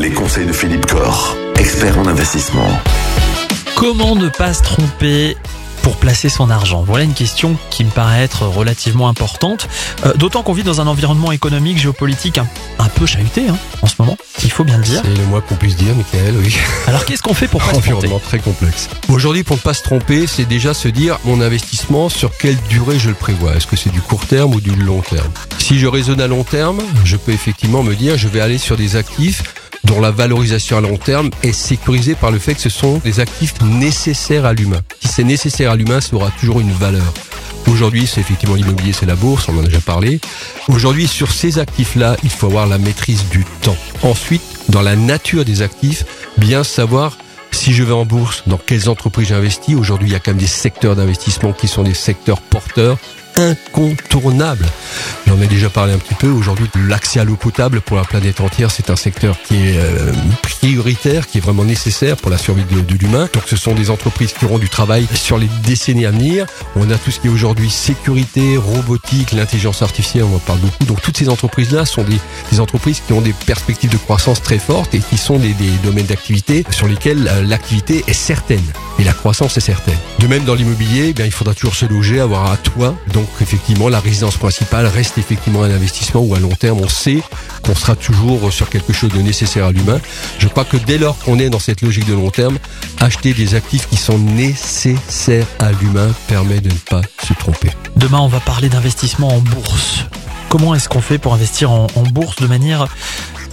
les conseils de Philippe Corr, expert en investissement. Comment ne pas se tromper pour placer son argent? Voilà une question qui me paraît être relativement importante, euh, d'autant qu'on vit dans un environnement économique, géopolitique un, un peu chahuté hein, en ce moment, il faut bien le dire. C'est le moins qu'on puisse dire, Michael, oui. Alors qu'est-ce qu'on fait pour pas se tromper? Environnement très complexe. Aujourd'hui, pour ne pas se tromper, c'est déjà se dire mon investissement, sur quelle durée je le prévois? Est-ce que c'est du court terme ou du long terme? Si je raisonne à long terme, je peux effectivement me dire je vais aller sur des actifs dont la valorisation à long terme est sécurisée par le fait que ce sont des actifs nécessaires à l'humain. Si c'est nécessaire à l'humain, ça aura toujours une valeur. Aujourd'hui, c'est effectivement l'immobilier, c'est la bourse, on en a déjà parlé. Aujourd'hui, sur ces actifs-là, il faut avoir la maîtrise du temps. Ensuite, dans la nature des actifs, bien savoir si je vais en bourse, dans quelles entreprises j'investis. Aujourd'hui, il y a quand même des secteurs d'investissement qui sont des secteurs porteurs incontournables. J'en ai déjà parlé un petit peu. Aujourd'hui, l'accès à l'eau potable pour la planète entière, c'est un secteur qui est euh, prioritaire, qui est vraiment nécessaire pour la survie de, l'humain. Donc, ce sont des entreprises qui auront du travail sur les décennies à venir. On a tout ce qui est aujourd'hui sécurité, robotique, l'intelligence artificielle, on en parle beaucoup. Donc, toutes ces entreprises-là sont des, des entreprises qui ont des perspectives de croissance très fortes et qui sont des, des domaines d'activité sur lesquels euh, l'activité est certaine et la croissance est certaine. De même, dans l'immobilier, eh bien, il faudra toujours se loger, avoir un toit. Donc, effectivement, la résidence principale reste effectivement un investissement où à long terme, on sait qu'on sera toujours sur quelque chose de nécessaire à l'humain. Je crois que dès lors qu'on est dans cette logique de long terme, acheter des actifs qui sont nécessaires à l'humain permet de ne pas se tromper. Demain, on va parler d'investissement en bourse. Comment est-ce qu'on fait pour investir en, en bourse de manière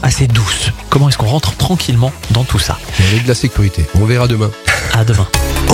assez douce? Comment est-ce qu'on rentre tranquillement dans tout ça? Avec de la sécurité. On verra demain. À demain.